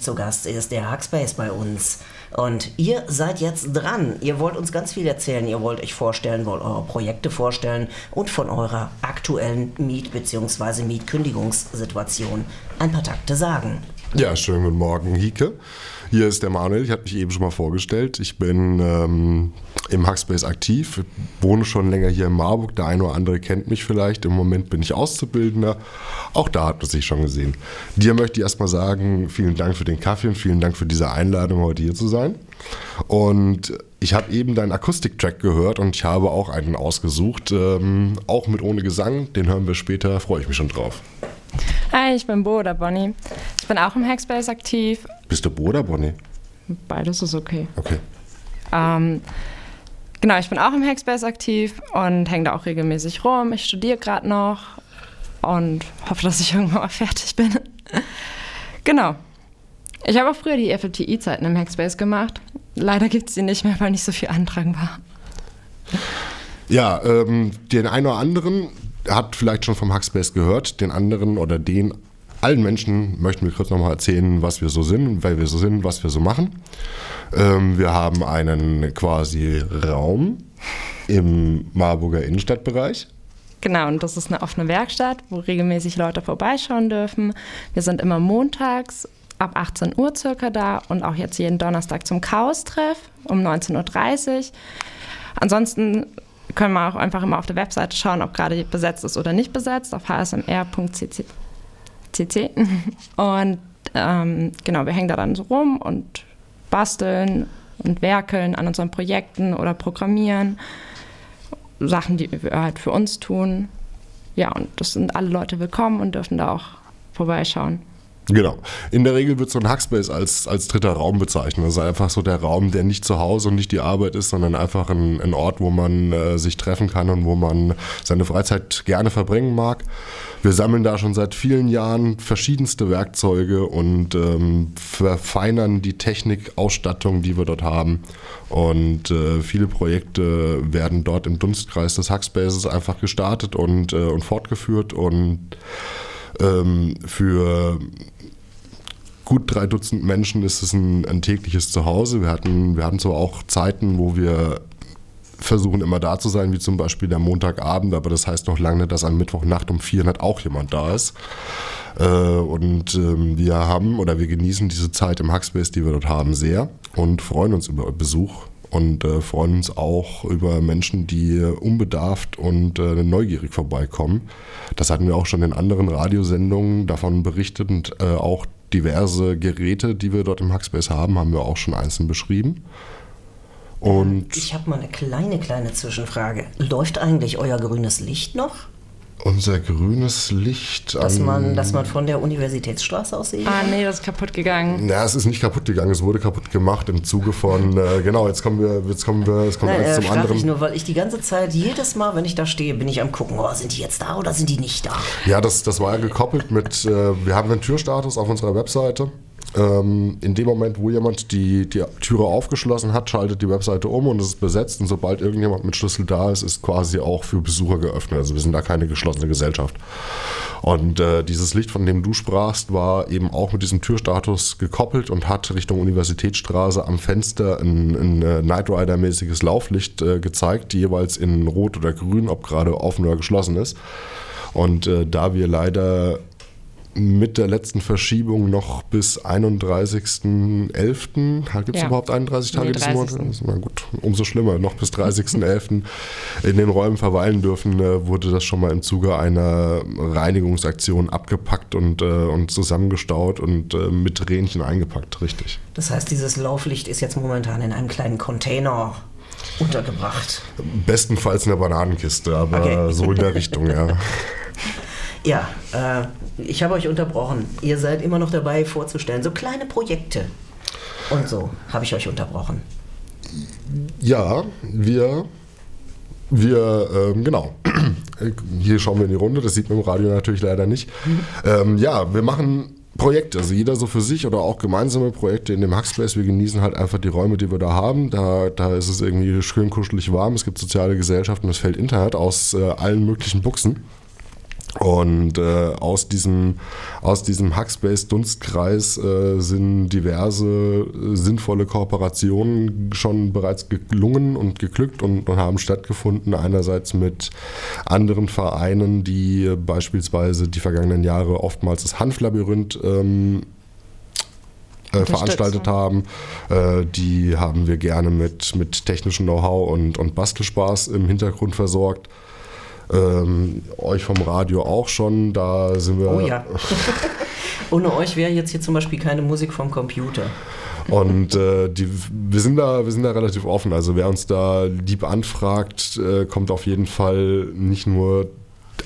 Zu Gast ist der Hackspace bei uns. Und ihr seid jetzt dran. Ihr wollt uns ganz viel erzählen. Ihr wollt euch vorstellen, wollt eure Projekte vorstellen und von eurer aktuellen Miet- bzw. Mietkündigungssituation ein paar Takte sagen. Ja, schönen guten Morgen, Hike. Hier ist der Manuel, ich hatte mich eben schon mal vorgestellt. Ich bin ähm, im Hackspace aktiv, wohne schon länger hier in Marburg. Der eine oder andere kennt mich vielleicht. Im Moment bin ich Auszubildender. Auch da hat man sich schon gesehen. Dir möchte ich erstmal sagen, vielen Dank für den Kaffee und vielen Dank für diese Einladung, heute hier zu sein. Und ich habe eben deinen Akustiktrack gehört und ich habe auch einen ausgesucht, ähm, auch mit ohne Gesang. Den hören wir später, freue ich mich schon drauf. Hi, ich bin Bo oder Bonnie. Ich bin auch im Hackspace aktiv. Bist du Bo oder Bonnie? Beides ist okay. Okay. Ähm, genau, ich bin auch im Hackspace aktiv und hänge da auch regelmäßig rum. Ich studiere gerade noch und hoffe, dass ich irgendwann mal fertig bin. genau. Ich habe auch früher die FFTI-Zeiten im Hackspace gemacht. Leider gibt es sie nicht mehr, weil nicht so viel Antrag war. Ja, ähm, den einen oder anderen hat vielleicht schon vom Hackspace gehört, den anderen oder den allen Menschen möchten wir kurz nochmal erzählen, was wir so sind, weil wir so sind, was wir so machen. Ähm, wir haben einen quasi Raum im Marburger Innenstadtbereich. Genau, und das ist eine offene Werkstatt, wo regelmäßig Leute vorbeischauen dürfen. Wir sind immer montags ab 18 Uhr circa da und auch jetzt jeden Donnerstag zum Chaos-Treff um 19.30 Uhr. Ansonsten können wir auch einfach immer auf der Webseite schauen, ob gerade besetzt ist oder nicht besetzt, auf hsmr.cc. Und ähm, genau, wir hängen da dann so rum und basteln und werkeln an unseren Projekten oder programmieren. Sachen, die wir halt für uns tun. Ja, und das sind alle Leute willkommen und dürfen da auch vorbeischauen. Genau. In der Regel wird so ein Hackspace als, als dritter Raum bezeichnet. Das ist einfach so der Raum, der nicht zu Hause und nicht die Arbeit ist, sondern einfach ein, ein Ort, wo man äh, sich treffen kann und wo man seine Freizeit gerne verbringen mag. Wir sammeln da schon seit vielen Jahren verschiedenste Werkzeuge und ähm, verfeinern die Technik, Ausstattung, die wir dort haben. Und äh, viele Projekte werden dort im Dunstkreis des Hackspaces einfach gestartet und, äh, und fortgeführt und ähm, für gut drei Dutzend Menschen ist es ein, ein, tägliches Zuhause. Wir hatten, wir hatten zwar auch Zeiten, wo wir versuchen immer da zu sein, wie zum Beispiel der Montagabend, aber das heißt noch lange nicht, dass am Mittwochnacht um 400 auch jemand da ist. Äh, und ähm, wir haben oder wir genießen diese Zeit im Hackspace, die wir dort haben, sehr und freuen uns über Besuch und äh, freuen uns auch über Menschen, die unbedarft und äh, neugierig vorbeikommen. Das hatten wir auch schon in anderen Radiosendungen davon berichtet und äh, auch diverse Geräte, die wir dort im Hackspace haben, haben wir auch schon einzeln beschrieben. Und ich habe mal eine kleine, kleine Zwischenfrage. Läuft eigentlich euer grünes Licht noch? Unser grünes Licht. Dass man, dass man von der Universitätsstraße aus sehen Ah, nee, das ist kaputt gegangen. Ja, es ist nicht kaputt gegangen, es wurde kaputt gemacht im Zuge von, äh, genau, jetzt kommen wir, jetzt kommen wir, es kommt Nein, eins äh, zum anderen. Ich nur, weil ich die ganze Zeit, jedes Mal, wenn ich da stehe, bin ich am gucken, oh, sind die jetzt da oder sind die nicht da? Ja, das, das war ja gekoppelt mit, äh, wir haben einen Türstatus auf unserer Webseite. Ähm, in dem Moment, wo jemand die, die Türe aufgeschlossen hat, schaltet die Webseite um und es ist besetzt. Und sobald irgendjemand mit Schlüssel da ist, ist quasi auch für Besucher geöffnet. Also wir sind da keine geschlossene Gesellschaft. Und äh, dieses Licht, von dem du sprachst, war eben auch mit diesem Türstatus gekoppelt und hat Richtung Universitätsstraße am Fenster ein, ein äh, Night Rider-mäßiges Lauflicht äh, gezeigt, jeweils in Rot oder Grün, ob gerade offen oder geschlossen ist. Und äh, da wir leider mit der letzten Verschiebung noch bis 31.11. Gibt es Ja. überhaupt 31 Tage Nee, diesen Monat? 30.. Na gut, umso schlimmer. Noch bis 30.11. in den Räumen verweilen dürfen, äh, wurde das schon mal im Zuge einer Reinigungsaktion abgepackt und, äh, und zusammengestaut und äh, mit Rähnchen eingepackt, richtig. Das heißt, dieses Lauflicht ist jetzt momentan in einem kleinen Container untergebracht. Bestenfalls in der Bananenkiste, aber Okay. so in der Richtung, ja. Ja, äh, ich habe euch unterbrochen. Ihr seid immer noch dabei vorzustellen, so kleine Projekte. Und so habe ich euch unterbrochen. Ja, wir, wir, ähm, genau. Hier schauen wir in die Runde, das sieht man im Radio natürlich leider nicht. Ähm, ja, wir machen Projekte, also jeder so für sich oder auch gemeinsame Projekte in dem Hackspace. Wir genießen halt einfach die Räume, die wir da haben. Da, da ist es irgendwie schön kuschelig warm. Es gibt soziale Gesellschaften, es fällt Internet aus äh, allen möglichen Buchsen. Und äh, aus diesem, aus diesem Hackspace-Dunstkreis äh, sind diverse äh, sinnvolle Kooperationen schon bereits gelungen und geglückt und, und, haben stattgefunden. Einerseits mit anderen Vereinen, die beispielsweise die vergangenen Jahre oftmals das Hanflabyrinth ähm, äh, veranstaltet haben. Äh, die haben wir gerne mit, mit technischem Know-how und, und Bastelspaß im Hintergrund versorgt. Ähm, euch vom Radio auch schon, da sind wir. Oh ja. Ohne euch wäre jetzt hier zum Beispiel keine Musik vom Computer. Und äh, die, wir, sind da, wir sind da relativ offen. Also wer uns da lieb anfragt, äh, kommt auf jeden Fall nicht nur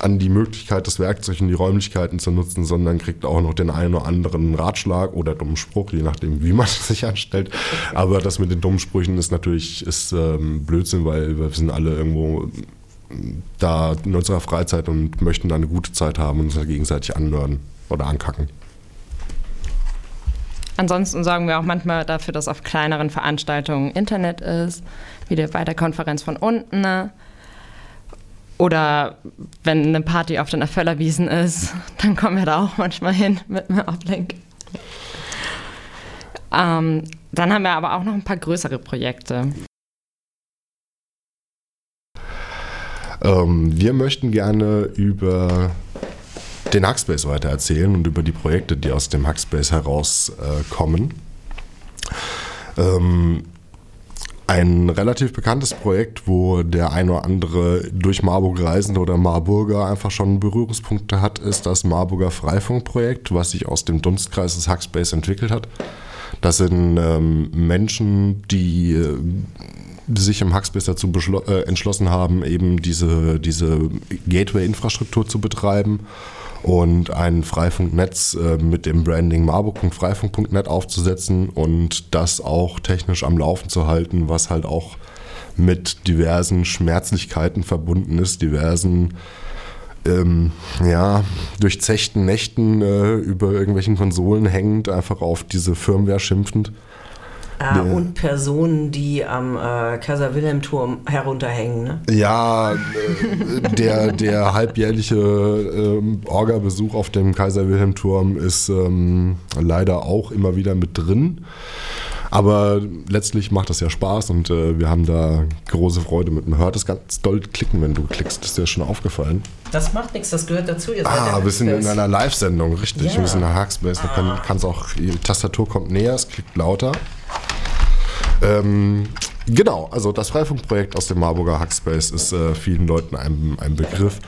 an die Möglichkeit, das Werkzeug und die Räumlichkeiten zu nutzen, sondern kriegt auch noch den einen oder anderen Ratschlag oder dummen Spruch, je nachdem, wie man sich anstellt. Aber das mit den dummen Sprüchen ist natürlich ist, ähm, Blödsinn, weil wir sind alle irgendwo da in unserer Freizeit und möchten da eine gute Zeit haben und uns gegenseitig anhören oder ankacken. Ansonsten sorgen wir auch manchmal dafür, dass auf kleineren Veranstaltungen Internet ist, wie bei der Konferenz von unten. Ne? Oder wenn eine Party auf den Völlerwiesen ist, dann kommen wir da auch manchmal hin mit einem Uplink. Ähm, dann haben wir aber auch noch ein paar größere Projekte. Ähm, wir möchten gerne über den Hackspace weiter erzählen und über die Projekte, die aus dem Hackspace herauskommen. Äh, ähm, ein relativ bekanntes Projekt, wo der ein oder andere durch Marburg Reisende oder Marburger einfach schon Berührungspunkte hat, ist das Marburger Freifunkprojekt, was sich aus dem Dunstkreis des Hackspace entwickelt hat. Das sind ähm, Menschen, die äh, sich im Hackspace dazu äh, entschlossen haben, eben diese, diese Gateway-Infrastruktur zu betreiben und ein Freifunknetz äh, mit dem Branding marburg.freifunk.net aufzusetzen und das auch technisch am Laufen zu halten, was halt auch mit diversen Schmerzlichkeiten verbunden ist, diversen ähm, ja, durchzechten Nächten äh, über irgendwelchen Konsolen hängend, einfach auf diese Firmware schimpfend. Ah, und Personen, die am äh, Kaiser-Wilhelm-Turm herunterhängen. Ne? Ja, äh, der, der halbjährliche ähm, Orga-Besuch auf dem Kaiser-Wilhelm-Turm ist ähm, leider auch immer wieder mit drin. Aber letztlich macht das ja Spaß und äh, wir haben da große Freude mit. Man hört es ganz doll klicken, wenn du klickst. Ist dir schon aufgefallen. Das macht nichts, das gehört dazu. Ihr ah, wir sind in einer Live-Sendung, richtig. Ja. Wir sind in der Hackspace. Da kann es auch, die Tastatur kommt näher, es klickt lauter. Ähm, genau, also das Freifunkprojekt aus dem Marburger Hackspace ist äh, vielen Leuten ein, ein Begriff.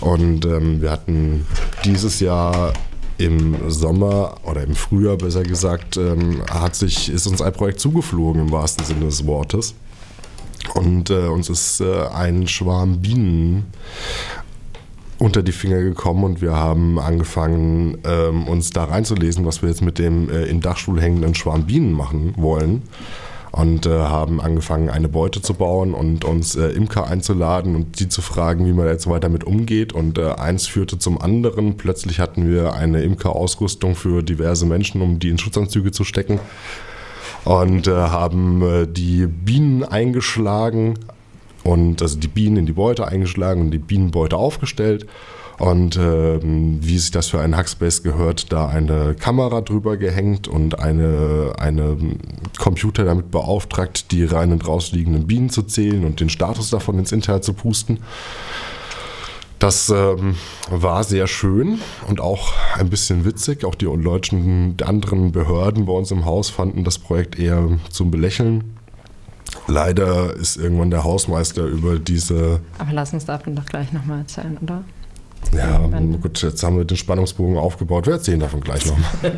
Und ähm, wir hatten dieses Jahr im Sommer oder im Frühjahr besser gesagt, ähm, hat sich, ist uns ein Projekt zugeflogen im wahrsten Sinne des Wortes. Und äh, uns ist äh, ein Schwarm Bienen unter die Finger gekommen und wir haben angefangen, ähm, uns da reinzulesen, was wir jetzt mit dem äh, im Dachstuhl hängenden Schwarm Bienen machen wollen und äh, haben angefangen, eine Beute zu bauen und uns äh, Imker einzuladen und die zu fragen, wie man jetzt weiter damit umgeht. Und äh, eins führte zum anderen. Plötzlich hatten wir eine Imker-Ausrüstung für diverse Menschen, um die in Schutzanzüge zu stecken. Und äh, haben äh, die Bienen eingeschlagen und also die Bienen in die Beute eingeschlagen und die Bienenbeute aufgestellt und ähm, wie sich das für einen Hackspace gehört, da eine Kamera drüber gehängt und eine, eine Computer damit beauftragt, die rein und rausliegenden Bienen zu zählen und den Status davon ins Internet zu pusten. Das ähm, war sehr schön und auch ein bisschen witzig. Auch die die anderen Behörden bei uns im Haus fanden das Projekt eher zum Belächeln. Leider ist irgendwann der Hausmeister über diese. Aber lass uns davon doch gleich nochmal erzählen, oder? Ja, gut, jetzt haben wir den Spannungsbogen aufgebaut. Wir erzählen davon gleich noch.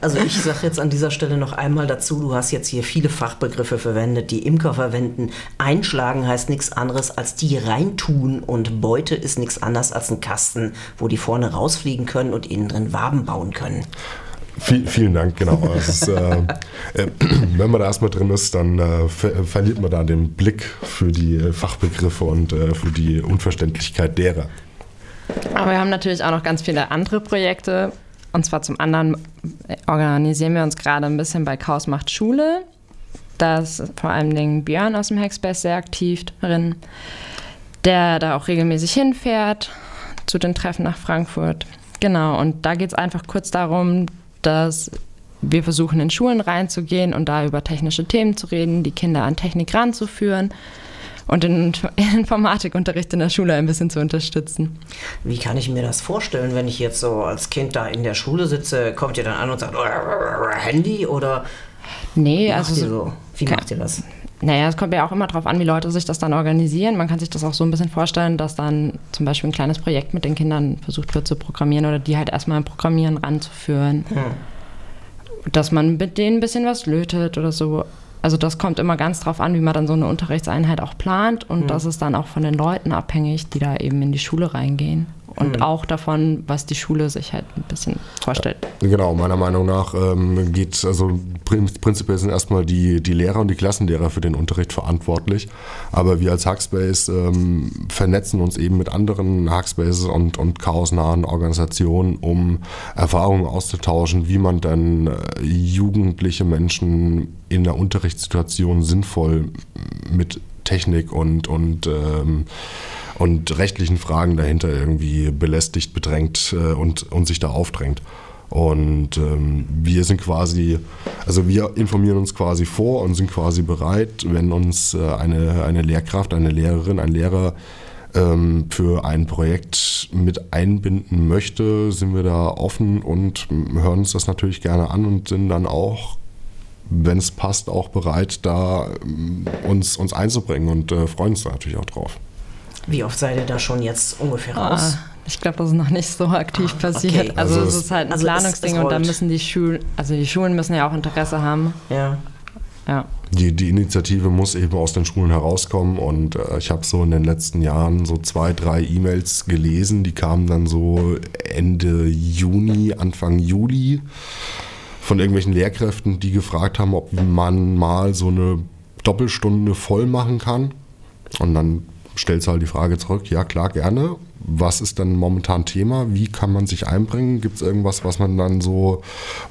Also ich sage jetzt an dieser Stelle noch einmal dazu, du hast jetzt hier viele Fachbegriffe verwendet, die Imker verwenden. Einschlagen heißt nichts anderes als die reintun und Beute ist nichts anderes als ein Kasten, wo die vorne rausfliegen können und innen drin Waben bauen können. Viel, vielen Dank, genau. Ist, äh, äh, wenn man da erstmal drin ist, dann äh, ver verliert man da den Blick für die äh, Fachbegriffe und äh, für die Unverständlichkeit derer. Aber wir haben natürlich auch noch ganz viele andere Projekte. Und zwar zum anderen organisieren wir uns gerade ein bisschen bei Chaos macht Schule. Da ist vor allem den Björn aus dem Hackspace sehr aktiv drin, der da auch regelmäßig hinfährt, zu den Treffen nach Frankfurt. Genau, und da geht es einfach kurz darum, dass wir versuchen, in Schulen reinzugehen und da über technische Themen zu reden, die Kinder an Technik ranzuführen und den Informatikunterricht in der Schule ein bisschen zu unterstützen. Wie kann ich mir das vorstellen, wenn ich jetzt so als Kind da in der Schule sitze? Kommt ihr dann an und sagt, Handy oder? Nee, also. Macht so, wie macht ihr das? Naja, es kommt ja auch immer darauf an, wie Leute sich das dann organisieren. Man kann sich das auch so ein bisschen vorstellen, dass dann zum Beispiel ein kleines Projekt mit den Kindern versucht wird zu programmieren oder die halt erstmal im Programmieren ranzuführen. Hm. Dass man mit denen ein bisschen was lötet oder so. Also das kommt immer ganz drauf an, wie man dann so eine Unterrichtseinheit auch plant und hm. das ist dann auch von den Leuten abhängig, die da eben in die Schule reingehen und mhm. auch davon, was die Schule sich halt ein bisschen vorstellt. Genau, meiner Meinung nach ähm, geht, also prinzipiell sind erstmal die, die Lehrer und die Klassenlehrer für den Unterricht verantwortlich, aber wir als Hackspace ähm, vernetzen uns eben mit anderen Hackspaces und, und chaosnahen Organisationen, um Erfahrungen auszutauschen, wie man dann äh, jugendliche Menschen in der Unterrichtssituation sinnvoll mit Technik und, und ähm, und rechtlichen Fragen dahinter irgendwie belästigt, bedrängt äh, und, und sich da aufdrängt. Und ähm, wir sind quasi, also wir informieren uns quasi vor und sind quasi bereit, wenn uns äh, eine, eine Lehrkraft, eine Lehrerin, ein Lehrer ähm, für ein Projekt mit einbinden möchte, sind wir da offen und hören uns das natürlich gerne an und sind dann auch, wenn es passt, auch bereit, da ähm, uns, uns einzubringen und äh, freuen uns da natürlich auch drauf. Wie oft seid ihr da schon jetzt ungefähr raus? Ah, ich glaube, das ist noch nicht so aktiv ah, passiert. Okay. Also, also, es ist halt ein also Planungsding es, es und da müssen die Schulen, also die Schulen müssen ja auch Interesse haben. Ja. Ja. Die, die Initiative muss eben aus den Schulen herauskommen und äh, ich habe so in den letzten Jahren so zwei, drei E-Mails gelesen, die kamen dann so Ende Juni, Anfang Juli von irgendwelchen Lehrkräften, die gefragt haben, ob man mal so eine Doppelstunde voll machen kann. Und dann stellst du halt die Frage zurück, ja klar, gerne. Was ist dann momentan Thema? Wie kann man sich einbringen? Gibt es irgendwas, was man dann so,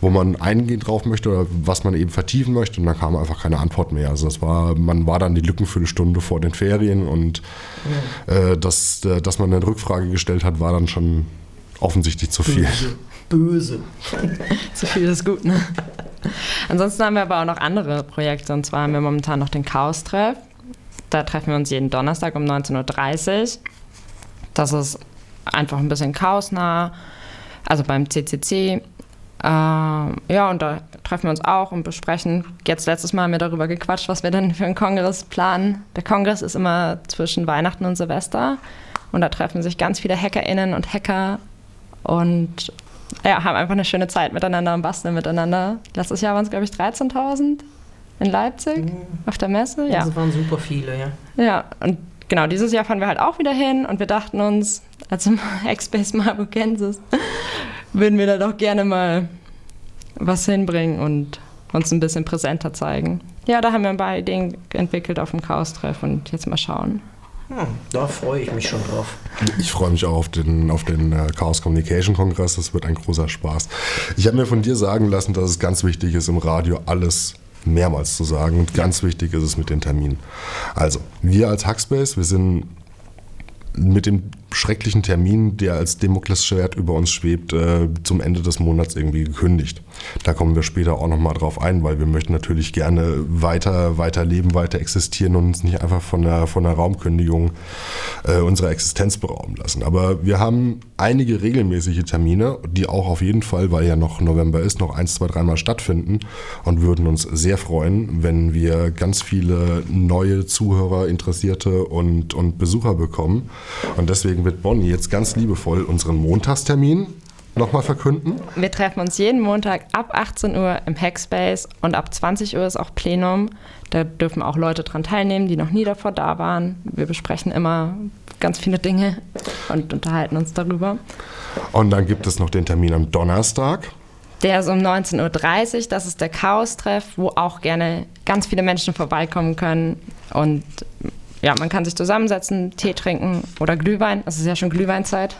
wo man eingehen drauf möchte oder was man eben vertiefen möchte? Und dann kam einfach keine Antwort mehr. Also das war, man war dann die Lückenfüllstunde vor den Ferien und ja. äh, das, äh, dass man eine Rückfrage gestellt hat, war dann schon offensichtlich zu viel. Böse. Böse. zu viel ist gut, ne? Ansonsten haben wir aber auch noch andere Projekte und zwar haben wir momentan noch den Chaos-Treff. Da treffen wir uns jeden Donnerstag um 19.30 Uhr. Das ist einfach ein bisschen chaosnah, also beim CCC. Äh, ja, und da treffen wir uns auch und besprechen. Jetzt letztes Mal haben wir darüber gequatscht, was wir denn für einen Kongress planen. Der Kongress ist immer zwischen Weihnachten und Silvester und da treffen sich ganz viele HackerInnen und Hacker und ja, haben einfach eine schöne Zeit miteinander und basteln miteinander. Letztes Jahr waren es, glaube ich, 13.000 in Leipzig mhm. auf der Messe. Ja, das waren super viele, ja. Ja, und genau, dieses Jahr fahren wir halt auch wieder hin und wir dachten uns, als im Hackspace Marburgensis, würden wir da doch gerne mal was hinbringen und uns ein bisschen präsenter zeigen. Ja, da haben wir ein paar Ideen entwickelt auf dem Chaos-Treff und jetzt mal schauen. Hm, da freue ich mich schon drauf. Ich freue mich auch auf den, auf den äh, Chaos Communication Kongress. Das wird ein großer Spaß. Ich habe mir von dir sagen lassen, dass es ganz wichtig ist, im Radio alles mehrmals zu sagen. Und ganz wichtig ist es mit den Terminen. Also, wir als Hackspace, wir sind mit dem schrecklichen Termin, der als Damoklesschwert über uns schwebt, äh, zum Ende des Monats irgendwie gekündigt. Da kommen wir später auch nochmal drauf ein, weil wir möchten natürlich gerne weiter, weiter leben, weiter existieren und uns nicht einfach von der, von der Raumkündigung äh, unserer Existenz berauben lassen. Aber wir haben einige regelmäßige Termine, die auch auf jeden Fall, weil ja noch November ist, noch eins, zwei, dreimal stattfinden und würden uns sehr freuen, wenn wir ganz viele neue Zuhörer, Interessierte und, und Besucher bekommen. Und deswegen Wird Bonnie jetzt ganz liebevoll unseren Montagstermin nochmal verkünden. Wir treffen uns jeden Montag ab 18 Uhr im Hackspace und ab 20 Uhr ist auch Plenum. Da dürfen auch Leute dran teilnehmen, die noch nie davor da waren. Wir besprechen immer ganz viele Dinge und unterhalten uns darüber. Und dann gibt es noch den Termin am Donnerstag. Der ist um 19.30 Uhr. Das ist der Chaos-Treff, wo auch gerne ganz viele Menschen vorbeikommen können und ja, man kann sich zusammensetzen, Tee trinken oder Glühwein. Es ist ja schon Glühweinzeit.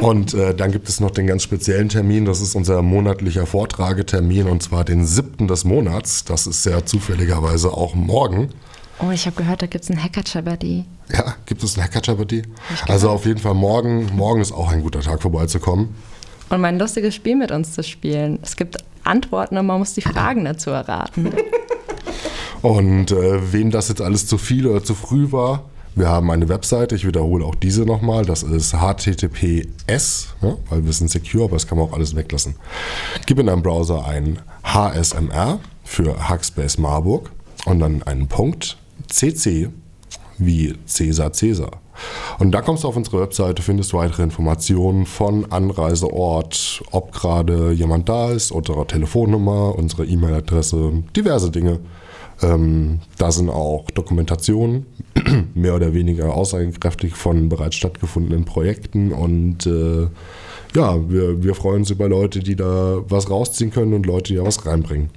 Und äh, dann gibt es noch den ganz speziellen Termin, das ist unser monatlicher Vortragetermin und zwar den siebten des Monats. Das ist ja zufälligerweise auch morgen. Oh, ich habe gehört, da gibt es einen Hacker-Chabaddy. Ja, gibt es einen Hacker-Chabaddy? Also auf jeden Fall morgen, morgen ist auch ein guter Tag vorbeizukommen. Und mein lustiges Spiel mit uns zu spielen. Es gibt Antworten und man muss die Fragen dazu erraten. Und äh, wem das jetzt alles zu viel oder zu früh war, wir haben eine Webseite, ich wiederhole auch diese nochmal, das ist https, ja, weil wir sind secure, aber das kann man auch alles weglassen. Gib in deinem Browser ein HSMR für Hackspace Marburg und dann einen Punkt CC wie Cäsar Cäsar. Und da kommst du auf unsere Webseite, findest weitere Informationen von Anreiseort, ob gerade jemand da ist, unsere Telefonnummer, unsere E-Mail-Adresse, diverse Dinge. Ähm, da sind auch Dokumentationen, mehr oder weniger aussagekräftig von bereits stattgefundenen Projekten und äh, ja, wir, wir freuen uns über Leute, die da was rausziehen können und Leute, die da was reinbringen.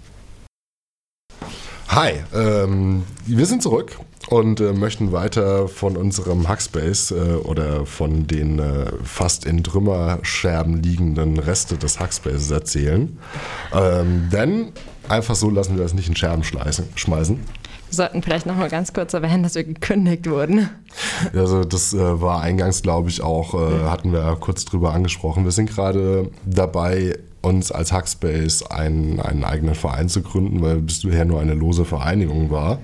Hi, ähm, wir sind zurück und äh, möchten weiter von unserem Hackspace äh, oder von den äh, fast in Trümmerscherben liegenden Reste des Hackspaces erzählen. Ähm, denn einfach so lassen wir das nicht in Scherben schmeißen. Wir sollten vielleicht noch mal ganz kurz erwähnen, dass wir gekündigt wurden. Also das äh, war eingangs, glaube ich, auch, äh, hatten wir kurz drüber angesprochen. Wir sind gerade dabei, uns als Hackspace einen, einen eigenen Verein zu gründen, weil bisher nur eine lose Vereinigung war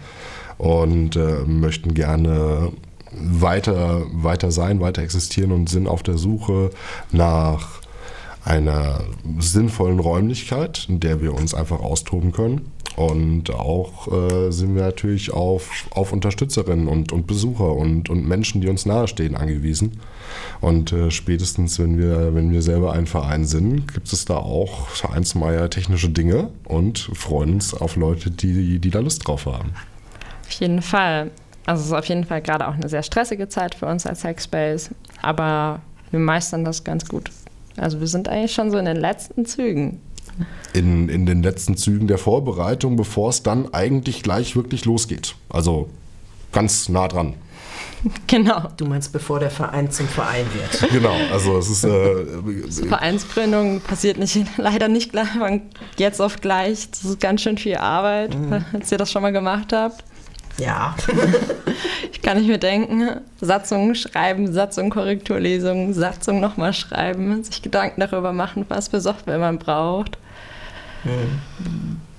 und äh, möchten gerne weiter, weiter sein, weiter existieren und sind auf der Suche nach einer sinnvollen Räumlichkeit, in der wir uns einfach austoben können. Und auch äh, sind wir natürlich auf, auf Unterstützerinnen und, und Besucher und, und Menschen, die uns nahestehen, angewiesen. Und äh, spätestens, wenn wir, wenn wir selber ein Verein sind, gibt es da auch Vereinsmeier technische Dinge und freuen uns auf Leute, die, die da Lust drauf haben. Auf jeden Fall. Also es ist auf jeden Fall gerade auch eine sehr stressige Zeit für uns als Hackspace, aber wir meistern das ganz gut. Also wir sind eigentlich schon so in den letzten Zügen. In, in den letzten Zügen der Vorbereitung, bevor es dann eigentlich gleich wirklich losgeht. Also ganz nah dran. Genau. Du meinst, bevor der Verein zum Verein wird. Genau, also es ist. Äh, Vereinsgründung passiert nicht, leider nicht von jetzt auf gleich. Das ist ganz schön viel Arbeit, mhm. als ihr das schon mal gemacht habt. Ja. ich kann nicht mehr denken. Satzungen schreiben, Satzung Korrekturlesung, Satzung nochmal schreiben, sich Gedanken darüber machen, was für Software man braucht.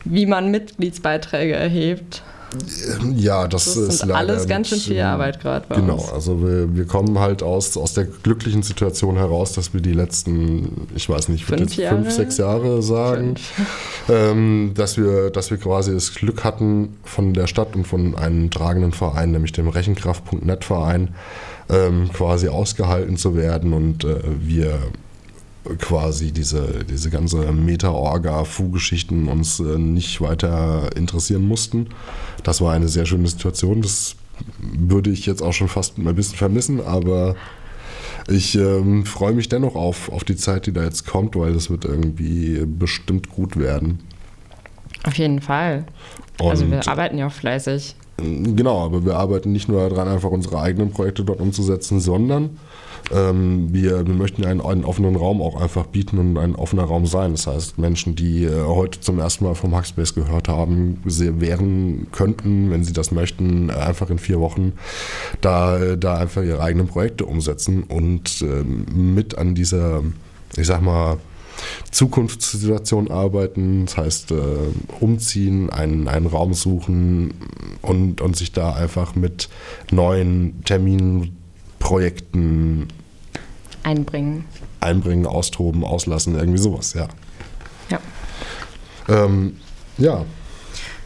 Wie man Mitgliedsbeiträge erhebt. Ja, das, das ist leider alles ganz schön viel Arbeit gerade Genau, uns. also wir, wir kommen halt aus, aus der glücklichen Situation heraus, dass wir die letzten, ich weiß nicht, fünf, Jahre? fünf sechs Jahre sagen, ähm, dass, wir, dass wir quasi das Glück hatten von der Stadt und von einem tragenden Verein, nämlich dem Rechenkraft.net Verein, ähm, quasi ausgehalten zu werden und äh, wir quasi diese, diese ganze Meta-Orga-Fu-Geschichten uns äh, nicht weiter interessieren mussten. Das war eine sehr schöne Situation. Das würde ich jetzt auch schon fast ein bisschen vermissen, aber ich ähm, freue mich dennoch auf, auf die Zeit, die da jetzt kommt, weil das wird irgendwie bestimmt gut werden. Auf jeden Fall. Und also wir arbeiten ja auch fleißig. Genau, aber wir arbeiten nicht nur daran, einfach unsere eigenen Projekte dort umzusetzen, sondern ähm, wir, wir möchten einen, einen, offenen Raum auch einfach bieten und ein offener Raum sein. Das heißt, Menschen, die äh, heute zum ersten Mal vom Hackspace gehört haben, wären, könnten, wenn sie das möchten, einfach in vier Wochen da, da einfach ihre eigenen Projekte umsetzen und ähm, mit an dieser, ich sag mal, Zukunftssituation arbeiten, das heißt äh, umziehen, einen, einen Raum suchen und, und sich da einfach mit neuen Terminen Projekten einbringen. Einbringen, austoben, auslassen, irgendwie sowas, ja. Ja. Ähm, ja.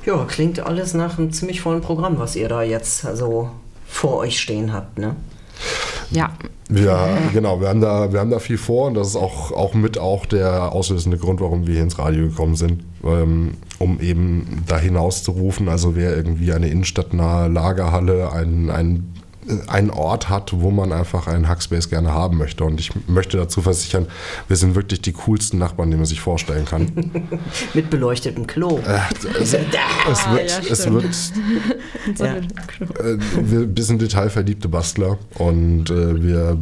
Ja, klingt alles nach einem ziemlich vollen Programm, was ihr da jetzt so vor euch stehen habt, ne? Ja. Ja, genau, wir haben da, wir haben da viel vor und das ist auch, auch mit auch der auslösende Grund, warum wir hier ins Radio gekommen sind, ähm, um eben da hinaus zu rufen. Also wer irgendwie eine innenstadtnahe Lagerhalle, ein, ein einen Ort hat, wo man einfach einen Hackspace gerne haben möchte. Und ich möchte dazu versichern, wir sind wirklich die coolsten Nachbarn, die man sich vorstellen kann. Mit beleuctetem Klo. Äh, es, es, wird, ja, es wird ja. äh, wir, wir sind detailverliebte Bastler und äh, wir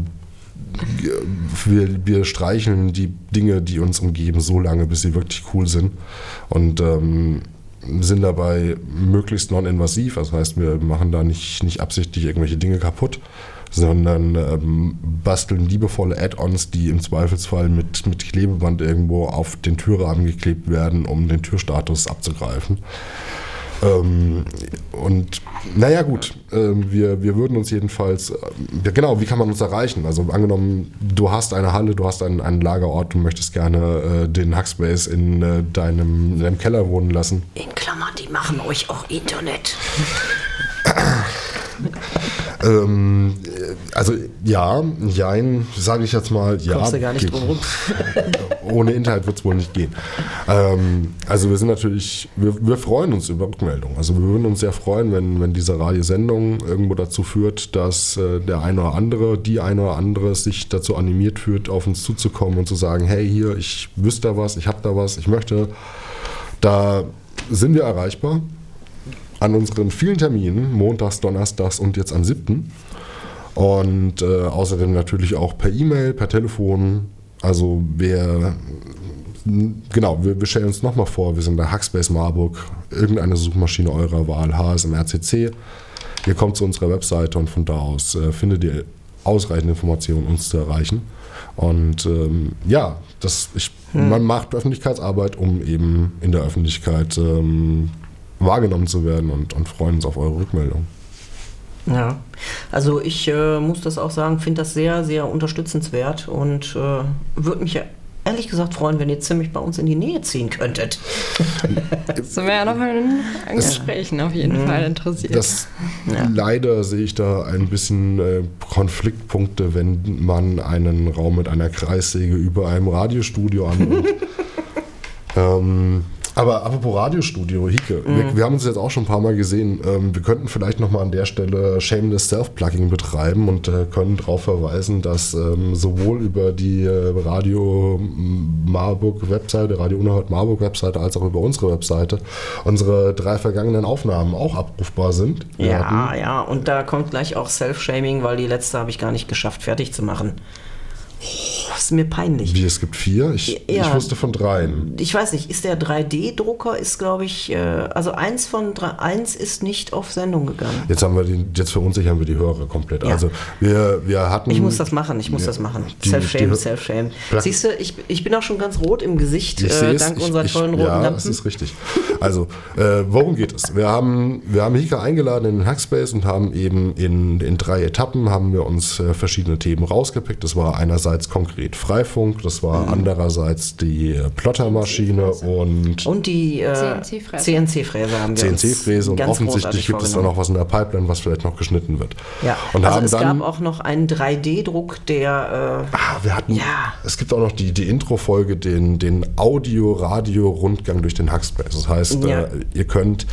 wir, wir streicheln die Dinge, die uns umgeben, so lange, bis sie wirklich cool sind. Und ähm, sind dabei möglichst non-invasiv, das heißt, wir machen da nicht, nicht absichtlich irgendwelche Dinge kaputt, sondern ähm, basteln liebevolle Add-ons, die im Zweifelsfall mit, mit Klebeband irgendwo auf den Türrahmen geklebt werden, um den Türstatus abzugreifen. Ähm, und naja gut, äh, wir, wir würden uns jedenfalls, äh, genau, wie kann man uns erreichen? Also angenommen, du hast eine Halle, du hast einen, einen Lagerort, du möchtest gerne äh, den Hackspace in, äh, deinem, in deinem Keller wohnen lassen. In Klammern, die machen euch auch Internet. Ähm, also ja, jein, sage ich jetzt mal, ja. Kommst du gar nicht drum rum. Ohne Internet wird es wohl nicht gehen. Ähm, also wir sind natürlich, wir, wir freuen uns über Rückmeldungen. Also wir würden uns sehr freuen, wenn, wenn diese Radiosendung irgendwo dazu führt, dass äh, der eine oder andere, die eine oder andere sich dazu animiert fühlt, auf uns zuzukommen und zu sagen, hey hier, ich wüsste da was, ich habe da was, ich möchte. Da sind wir erreichbar an unseren vielen Terminen, montags, donnerstags und jetzt am 7. Und äh, außerdem natürlich auch per E-Mail, per Telefon. Also wer, genau, wir, wir stellen uns nochmal vor, wir sind bei Hackspace Marburg, irgendeine Suchmaschine eurer Wahl, HSMRCC. Ihr kommt zu unserer Webseite und von da aus äh, findet ihr ausreichend Informationen, uns zu erreichen. Und ähm, ja, das, ich, man macht Öffentlichkeitsarbeit, um eben in der Öffentlichkeit ähm, wahrgenommen zu werden und, und freuen uns auf eure Rückmeldung. Ja, also ich äh, muss das auch sagen, finde das sehr, sehr unterstützenswert und äh, würde mich ehrlich gesagt freuen, wenn ihr ziemlich bei uns in die Nähe ziehen könntet. Das wir ja noch in, in Gesprächen auf jeden Fall interessiert. Das, Ja. Leider sehe ich da ein bisschen äh, Konfliktpunkte, wenn man einen Raum mit einer Kreissäge über einem Radiostudio anbaut. ähm, aber apropos Radiostudio, Hike, wir, wir haben uns jetzt auch schon ein paar Mal gesehen. Ähm, wir könnten vielleicht nochmal an der Stelle Shameless Self-Plugging betreiben und äh, können darauf verweisen, dass ähm, sowohl über die äh, Radio Marburg Webseite, Radio Unerhört Marburg Webseite, als auch über unsere Webseite unsere drei vergangenen Aufnahmen auch abrufbar sind. Wir Ja, hatten- ja, und da kommt gleich auch Self-Shaming, weil die letzte habe ich gar nicht geschafft, fertig zu machen. Oh, ist mir peinlich. Wie, es gibt vier? Ich, Ja. ich wusste von dreien. Ich weiß nicht, ist der 3D-Drucker, ist glaube ich, äh, also eins von drei, eins ist nicht auf Sendung gegangen. Jetzt haben wir den, jetzt verunsichern wir die Hörer komplett. Ja. Also wir, wir hatten. Ich muss das machen, ich muss Ja, das machen. die- Self-Shame, die- Self-Shame. Siehst du, ich, ich bin auch schon ganz rot im Gesicht, Ich äh, dank ich, unserer ich, tollen roten ja, Lampen. das ist richtig. Also, äh, worum geht es? Wir haben, wir haben Hika eingeladen in den Hackspace und haben eben in, in drei Etappen haben wir uns äh, verschiedene Themen rausgepickt. Das war einerseits konkret Freifunk, das war Mhm. andererseits die äh, Plottermaschine und Und die äh, CNC-Fräse. CNC-Fräse haben wir CNC-Fräse und offensichtlich gibt es da noch was in der Pipeline, was vielleicht noch geschnitten wird. Ja, Und also haben es dann, gab auch noch einen 3D-Druck, der äh, Ah, wir hatten, Ja. es gibt auch noch die, die Intro-Folge, den, den Audio-Radio-Rundgang durch den Hackspace. Das heißt, Ja. äh, ihr könnt,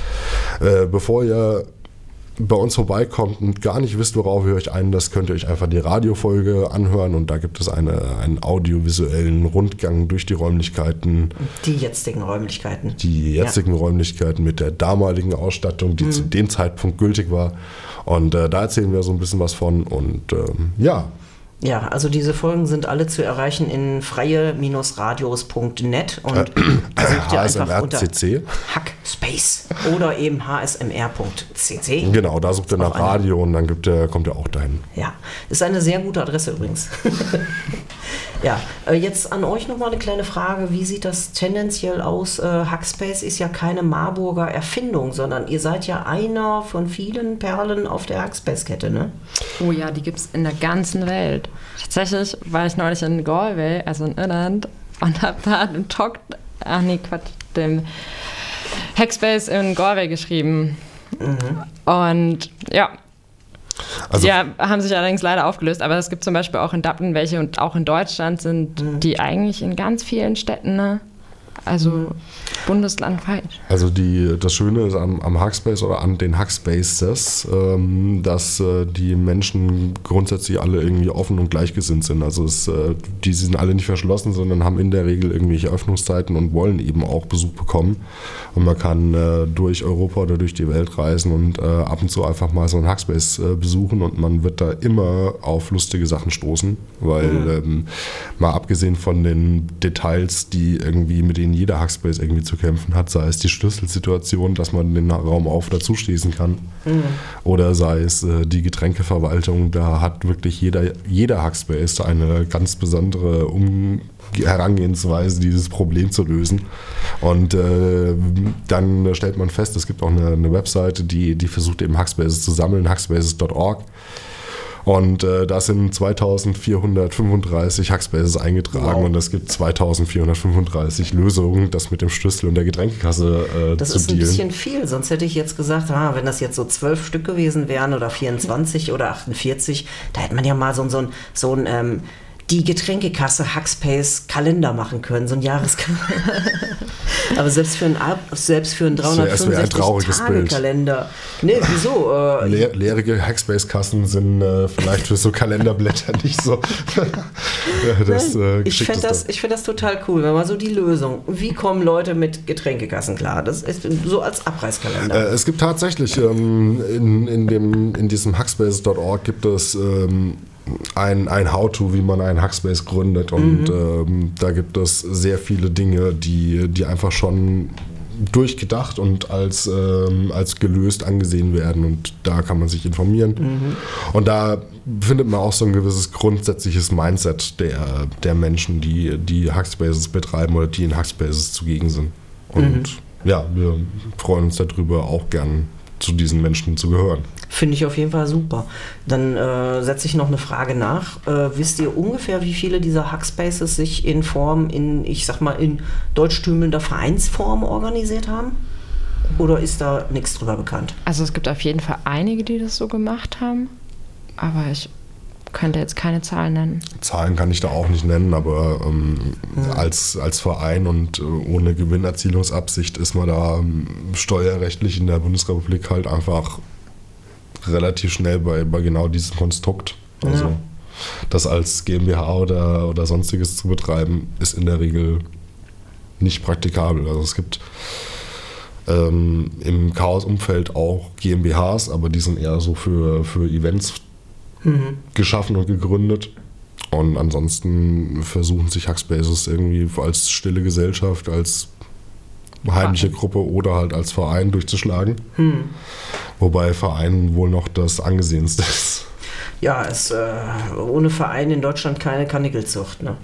äh, bevor ihr bei uns vorbeikommt und gar nicht wisst, worauf ihr euch einlasst, könnt ihr euch einfach die Radiofolge anhören und da gibt es eine, einen audiovisuellen Rundgang durch die Räumlichkeiten, die jetzigen Räumlichkeiten. die jetzigen Räumlichkeiten mit der damaligen Ausstattung, die zu dem Zeitpunkt gültig war. Und äh, da erzählen wir so ein bisschen was von und ähm, ja, Ja, also diese Folgen sind alle zu erreichen in freie-radios.net und sucht ihr einfach unter. Hackspace oder eben hsmr.cc. Genau, da sucht ihr nach Radio und dann gibt kommt er auch dahin. Ja, ist eine sehr gute Adresse übrigens. ja, äh, jetzt an euch nochmal eine kleine Frage. Wie sieht das tendenziell aus? Äh, Hackspace ist ja keine Marburger Erfindung, sondern ihr seid ja einer von vielen Perlen auf der Hackspace-Kette, ne? Oh ja, die gibt es in der ganzen Welt. Tatsächlich war ich neulich in Galway, also in Irland, und habe da den Talk, ach nee, Quatsch, dem Hackspace in Galway geschrieben. Und ja, Also die haben sich allerdings leider aufgelöst, aber es gibt zum Beispiel auch in Dublin welche und auch in Deutschland sind die eigentlich in ganz vielen Städten, ne? also bundeslandweit. Also die, das Schöne ist am, am Hackspace oder an den Hackspaces, ähm, dass äh, die Menschen grundsätzlich alle irgendwie offen und gleichgesinnt sind. Also es, äh, die sind alle nicht verschlossen, sondern haben in der Regel irgendwelche Öffnungszeiten und wollen eben auch Besuch bekommen. Und man kann äh, durch Europa oder durch die Welt reisen und äh, ab und zu einfach mal so einen Hackspace äh, besuchen und man wird da immer auf lustige Sachen stoßen, weil ähm, mal abgesehen von den Details, die irgendwie mit denen jeder Hackspace irgendwie zu kämpfen hat, sei es die Schlüsselsituation, dass man den Raum auf- oder zuschließen kann, mhm. oder sei es äh, die Getränkeverwaltung, da hat wirklich jeder, jeder Hackspace eine ganz besondere um Herangehensweise, dieses Problem zu lösen. Und äh, dann stellt man fest, es gibt auch eine, eine Webseite, die, die versucht eben Hackspaces zu sammeln, hackspaces.org. Und äh, da sind 2435 Hackspaces eingetragen wow. und es gibt 2435 Lösungen, das mit dem Schlüssel und der Getränkekasse äh, das zu ist dealen. ein bisschen viel, sonst hätte ich jetzt gesagt, ah, wenn das jetzt so zwölf Stück gewesen wären oder 24 oder 48, da hätte man ja mal so, so, so ein ähm, die Getränkekasse Hackspace Kalender machen können, so ein Jahreskalender. Aber selbst für einen, selbst für einen 365 Tage Kalender. Nee, wieso? Äh, Leer, leere Hackspace-Kassen sind äh, vielleicht für so Kalenderblätter nicht so. das, äh, ich finde das, find das total cool, wenn man so die Lösung, wie kommen Leute mit Getränkekassen klar? Das ist so als Abreißkalender. Äh, es gibt tatsächlich ähm, in, in, dem, in diesem Hackspace.org gibt es ähm, ein, ein How-To, wie man einen Hackspace gründet. Und mhm. ähm, da gibt es sehr viele Dinge, die, die einfach schon durchgedacht und als, ähm, als gelöst angesehen werden. Und da kann man sich informieren. Mhm. Und da findet man auch so ein gewisses grundsätzliches Mindset der, der Menschen, die, die Hackspaces betreiben oder die in Hackspaces zugegen sind. Und mhm. ja, wir freuen uns darüber, auch gern zu diesen Menschen zu gehören. Finde ich auf jeden Fall super. Dann äh, setze ich noch eine Frage nach. Äh, wisst ihr ungefähr, wie viele dieser Hackspaces sich in Form, in, ich sag mal, in deutschtümelnder Vereinsform organisiert haben? Oder ist da nichts drüber bekannt? Also es gibt auf jeden Fall einige, die das so gemacht haben. Aber ich könnte jetzt keine Zahlen nennen. Zahlen kann ich da auch nicht nennen, aber ähm, ja. als, als Verein und äh, ohne Gewinnerzielungsabsicht ist man da ähm, steuerrechtlich in der Bundesrepublik halt einfach relativ schnell bei, bei genau diesem Konstrukt. Also ja. das als GmbH oder, oder sonstiges zu betreiben, ist in der Regel nicht praktikabel. Also es gibt ähm, im Chaos-Umfeld auch GmbHs, aber die sind eher so für, für Events mhm. geschaffen und gegründet. Und ansonsten versuchen sich Hackspaces irgendwie als stille Gesellschaft, als heimliche Gruppe oder halt als Verein durchzuschlagen. Hm. Wobei Verein wohl noch das angesehenste ist. Ja, es äh, ohne Verein in Deutschland keine Kanickelzucht. Ne?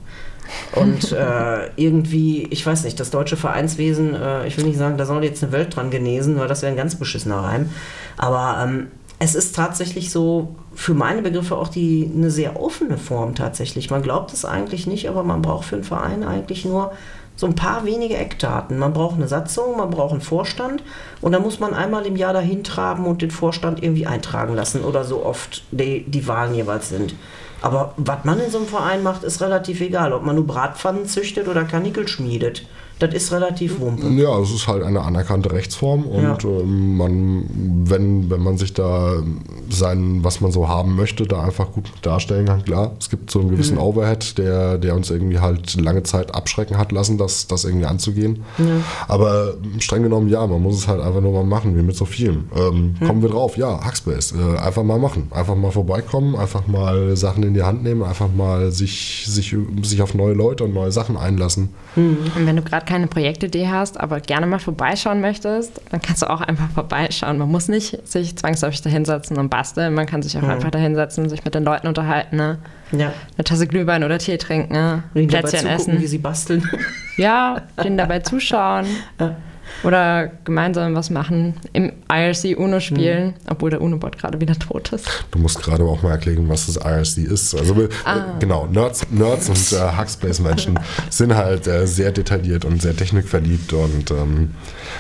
Und äh, irgendwie, ich weiß nicht, das deutsche Vereinswesen, äh, ich will nicht sagen, da soll jetzt eine Welt dran genesen, weil das wäre ein ganz beschissener Reim. Aber ähm, es ist tatsächlich so, für meine Begriffe auch die, eine sehr offene Form tatsächlich. Man glaubt es eigentlich nicht, aber man braucht für einen Verein eigentlich nur so ein paar wenige Eckdaten. Man braucht eine Satzung, man braucht einen Vorstand und dann muss man einmal im Jahr dahin traben und den Vorstand irgendwie eintragen lassen oder so oft die, die Wahlen jeweils sind. Aber was man in so einem Verein macht, ist relativ egal, ob man nur Bratpfannen züchtet oder Kanickel schmiedet das ist relativ wumpe. Ja, es ist halt eine anerkannte Rechtsform und ja. ähm, man, wenn, wenn man sich da sein, was man so haben möchte, da einfach gut darstellen kann, klar, es gibt so einen gewissen mhm. Overhead, der, der uns irgendwie halt lange Zeit abschrecken hat lassen, das, das irgendwie anzugehen. Ja. Aber streng genommen, ja, man muss es halt einfach nur mal machen, wie mit so vielen. Ähm, mhm. Kommen wir drauf, ja, Hackspace, äh, einfach mal machen, einfach mal vorbeikommen, einfach mal Sachen in die Hand nehmen, einfach mal sich, sich, sich auf neue Leute und neue Sachen einlassen. Mhm. Und wenn du gerade keine Projektidee hast, aber gerne mal vorbeischauen möchtest, dann kannst du auch einfach vorbeischauen. Man muss nicht sich zwangsläufig dahinsetzen und basteln. Man kann sich auch mhm. einfach dahinsetzen, sich mit den Leuten unterhalten. Ne? Ja. Eine Tasse Glühwein oder Tee trinken, ne? Plätzchen essen. wie sie basteln. Ja, denen dabei zuschauen. Ja. Oder gemeinsam was machen, im IRC Uno spielen, mhm. obwohl der Uno-Bot gerade wieder tot ist. Du musst gerade auch mal erklären, was das IRC ist. Also ah. äh, genau, Nerds, Nerds und äh, Huckspace-Menschen sind halt äh, sehr detailliert und sehr technikverliebt und ähm,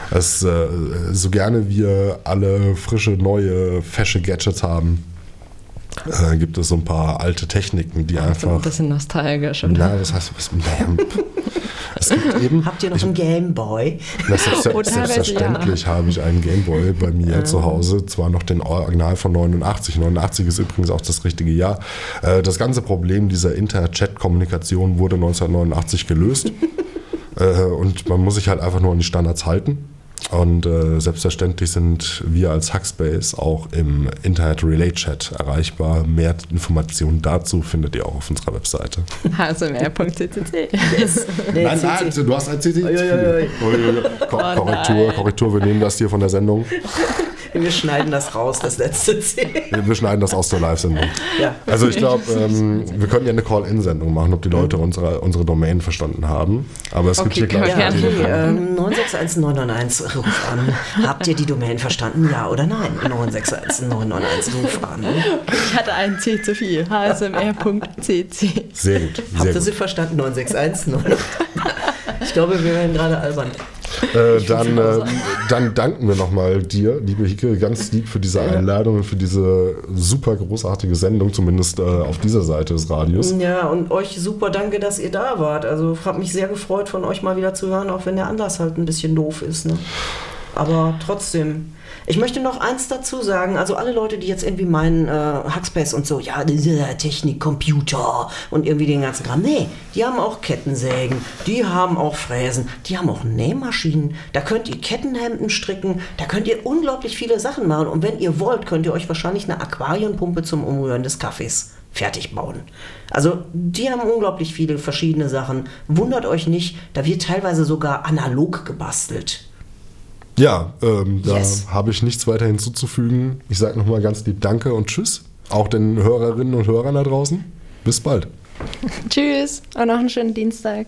es, äh, so gerne wir alle frische, neue, fesche Gadgets haben, äh, gibt es so ein paar alte Techniken, die Ach, einfach. Ein bisschen nostalgisch, oder? Na, was heißt, was, es gibt eben. Habt ihr noch ich, einen Gameboy? Selbst, selbstverständlich ja. habe ich einen Gameboy bei mir zu Hause. Zwar noch den Original von 89. 89 ist übrigens auch das richtige Jahr. Äh, das ganze Problem dieser Inter-Chat-Kommunikation wurde 1989 gelöst. Äh, und man muss sich halt einfach nur an die Standards halten. Und äh, selbstverständlich sind wir als Hackspace auch im Internet Relay Chat erreichbar. Mehr Informationen dazu findet ihr auch auf unserer Webseite. hsmr.ccc. Yes. Nee, nein, nein, du hast ein CC. Ui, ui, ui. Ko Korrektur, Korrektur, wir nehmen das hier von der Sendung. Wir schneiden das raus, das letzte C. Wir wir schneiden das aus der Live-Sendung. Ja. Also ich glaube, ähm, wir könnten ja eine Call-In-Sendung machen, ob die Leute unsere, unsere Domain verstanden haben. Aber es gibt Okay, hier gleich. Ja, okay, ähm, 961991 ruf an. Habt ihr die Domain verstanden? Ja oder nein? 961991 ruf an. Ich hatte einen C zu viel. hsmr.cc. Sehr gut, Habt sehr ihr sie verstanden? 9610. Ich glaube, wir werden gerade albern. Äh, dann, äh, dann danken wir nochmal dir, liebe Hicke, ganz lieb für diese Einladung und für diese super großartige Sendung, zumindest äh, auf dieser Seite des Radios. Ja, und euch super danke, dass ihr da wart. Also, hab mich sehr gefreut, von euch mal wieder zu hören, auch wenn der Anlass halt ein bisschen doof ist. Ne? Aber trotzdem. Ich möchte noch eins dazu sagen, also alle Leute, die jetzt irgendwie meinen, äh, Hackspace und so, ja, Technik, Computer und irgendwie den ganzen Kram. Nee, die haben auch Kettensägen, die haben auch Fräsen, die haben auch Nähmaschinen. Da könnt ihr Kettenhemden stricken, da könnt ihr unglaublich viele Sachen machen. Und wenn ihr wollt, könnt ihr euch wahrscheinlich eine Aquarienpumpe zum Umrühren des Kaffees fertig bauen. Also die haben unglaublich viele verschiedene Sachen. Wundert euch nicht, da wird teilweise sogar analog gebastelt. Ja, ähm, da Yes. habe ich nichts weiter hinzuzufügen. Ich sage nochmal ganz lieb Danke und Tschüss. Auch den Hörerinnen und Hörern da draußen. Bis bald. Tschüss und noch einen schönen Dienstag.